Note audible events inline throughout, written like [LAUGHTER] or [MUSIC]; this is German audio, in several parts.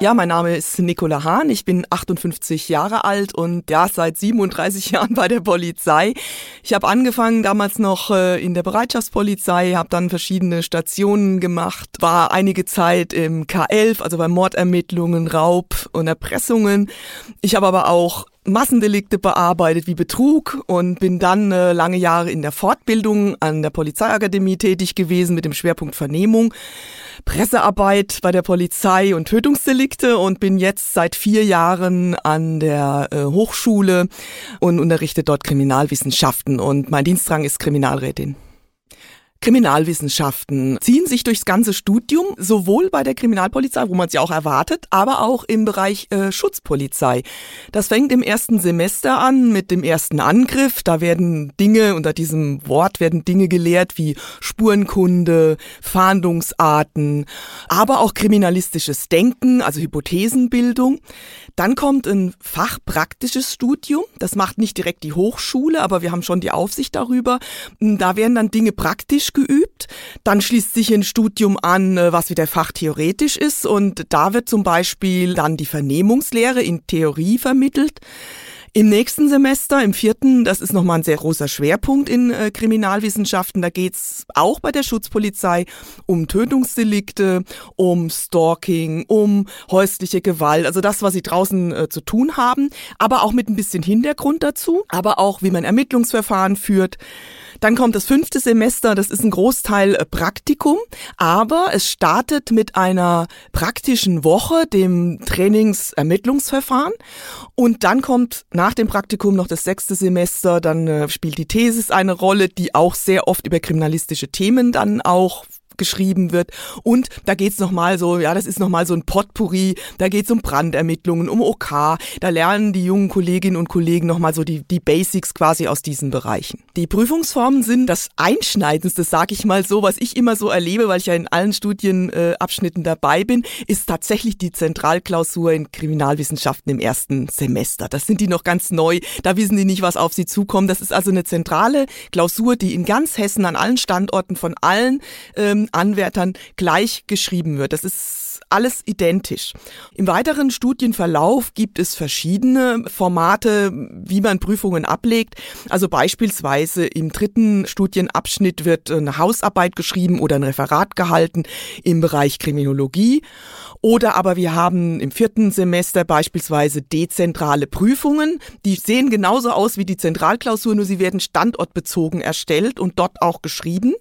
Ja, mein Name ist Nicola Hahn. Ich bin 58 Jahre alt und ja, seit 37 [LAUGHS] Jahren bei der Polizei. Ich habe angefangen damals noch äh, in der Bereitschaftspolizei, habe dann verschiedene Stationen gemacht, war einige Zeit im K11, also bei Mordermittlungen, Raub und Erpressungen. Ich habe aber auch Massendelikte bearbeitet wie Betrug und bin dann äh, lange Jahre in der Fortbildung an der Polizeiakademie tätig gewesen mit dem Schwerpunkt Vernehmung, Pressearbeit bei der Polizei und Tötungsdelikte und bin jetzt seit vier Jahren an der äh, Hochschule und unterrichte dort Kriminalwissenschaften und mein Dienstrang ist Kriminalrätin. Kriminalwissenschaften ziehen sich durchs ganze Studium, sowohl bei der Kriminalpolizei, wo man sie auch erwartet, aber auch im Bereich äh, Schutzpolizei. Das fängt im ersten Semester an mit dem ersten Angriff. Da werden Dinge, unter diesem Wort werden Dinge gelehrt wie Spurenkunde, Fahndungsarten, aber auch kriminalistisches Denken, also Hypothesenbildung. Dann kommt ein fachpraktisches Studium. Das macht nicht direkt die Hochschule, aber wir haben schon die Aufsicht darüber. Da werden dann Dinge praktisch theoretisch geübt. Dann schließt sich ein Studium an, äh, was wieder fachtheoretisch ist. Und da wird zum Beispiel dann die Vernehmungslehre in Theorie vermittelt. Im nächsten Semester, im vierten, das ist nochmal ein sehr großer Schwerpunkt in äh, Kriminalwissenschaften. Da geht's auch bei der Schutzpolizei um Tötungsdelikte, um Stalking, um häusliche Gewalt, also das, was sie draußen äh, zu tun haben, aber auch mit ein bisschen Hintergrund dazu, aber auch wie man Ermittlungsverfahren führt. Dann kommt das fünfte Semester, das ist ein Großteil äh, Praktikum, aber es startet mit einer praktischen Woche, dem Trainingsermittlungsverfahren. Und dann kommt nach dem Praktikum noch das sechste Semester, dann äh, spielt die Thesis eine Rolle, die auch sehr oft über kriminalistische Themen dann auch geschrieben wird. Und da geht's nochmal so, ja, das ist nochmal so ein Potpourri, da geht's um Brandermittlungen, um OK, da lernen die jungen Kolleginnen und Kollegen nochmal so die, die Basics quasi aus diesen Bereichen. Die Prüfungsformen sind das Einschneidendste, sag ich mal so, was ich immer so erlebe, weil ich ja in allen Studienabschnitten äh, dabei bin, ist tatsächlich die Zentralklausur in Kriminalwissenschaften im ersten Semester. Das sind die noch ganz neu, da wissen die nicht, was auf sie zukommt. Das ist also eine zentrale Klausur, die in ganz Hessen an allen Standorten von allen ähm, Anwärtern gleich geschrieben wird. Das ist alles identisch. Im weiteren Studienverlauf gibt es verschiedene Formate, wie man Prüfungen ablegt. Also beispielsweise im dritten Studienabschnitt wird eine Hausarbeit geschrieben oder ein Referat gehalten im Bereich Kriminologie. Oder aber wir haben im vierten Semester beispielsweise dezentrale Prüfungen. Die sehen genauso aus wie die Zentralklausur, nur sie werden standortbezogen erstellt und dort auch geschrieben.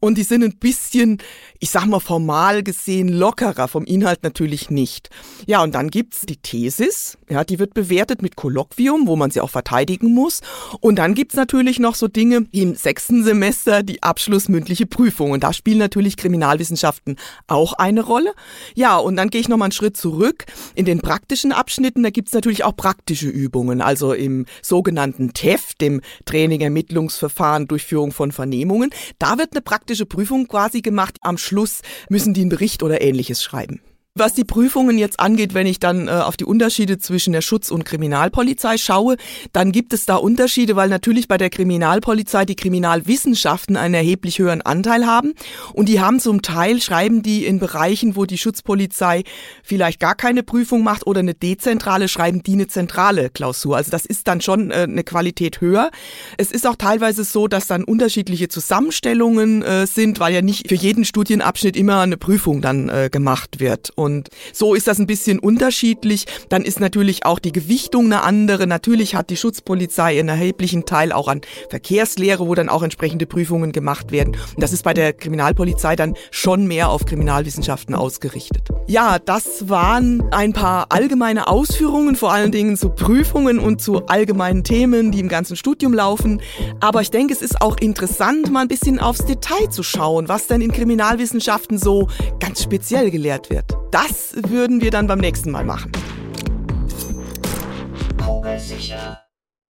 Und die sind ein bisschen, ich sag mal formal gesehen, lockerer, vom Inhalt natürlich nicht. Ja, und dann gibt's die Thesis, ja, die wird bewertet mit Kolloquium, wo man sie auch verteidigen muss. Und dann gibt's natürlich noch so Dinge wie im sechsten Semester die abschlussmündliche Prüfung. Und da spielen natürlich Kriminalwissenschaften auch eine Rolle. Ja, und dann gehe ich nochmal einen Schritt zurück. In den praktischen Abschnitten, da gibt's natürlich auch praktische Übungen, also im sogenannten TEF, dem Training, Ermittlungsverfahren, Durchführung von Vernehmungen. Da wird eine praktische Prüfung quasi gemacht. Am Schluss müssen die einen Bericht oder ähnliches schreiben. Was die Prüfungen jetzt angeht, wenn ich dann äh, auf die Unterschiede zwischen der Schutz- und Kriminalpolizei schaue, dann gibt es da Unterschiede, weil natürlich bei der Kriminalpolizei die Kriminalwissenschaften einen erheblich höheren Anteil haben. Und die haben zum Teil, schreiben die in Bereichen, wo die Schutzpolizei vielleicht gar keine Prüfung macht oder eine dezentrale, schreiben die eine zentrale Klausur. Also das ist dann schon äh, eine Qualität höher. Es ist auch teilweise so, dass dann unterschiedliche Zusammenstellungen äh, sind, weil ja nicht für jeden Studienabschnitt immer eine Prüfung dann äh, gemacht wird. Und so ist das ein bisschen unterschiedlich. Dann ist natürlich auch die Gewichtung eine andere. Natürlich hat die Schutzpolizei einen erheblichen Teil auch an Verkehrslehre, wo dann auch entsprechende Prüfungen gemacht werden. Und das ist bei der Kriminalpolizei dann schon mehr auf Kriminalwissenschaften ausgerichtet. Ja, das waren ein paar allgemeine Ausführungen, vor allen Dingen zu Prüfungen und zu allgemeinen Themen, die im ganzen Studium laufen. Aber ich denke, es ist auch interessant, mal ein bisschen aufs Detail zu schauen, was denn in Kriminalwissenschaften so ganz speziell gelehrt wird. Das würden wir dann beim nächsten Mal machen. Sicher.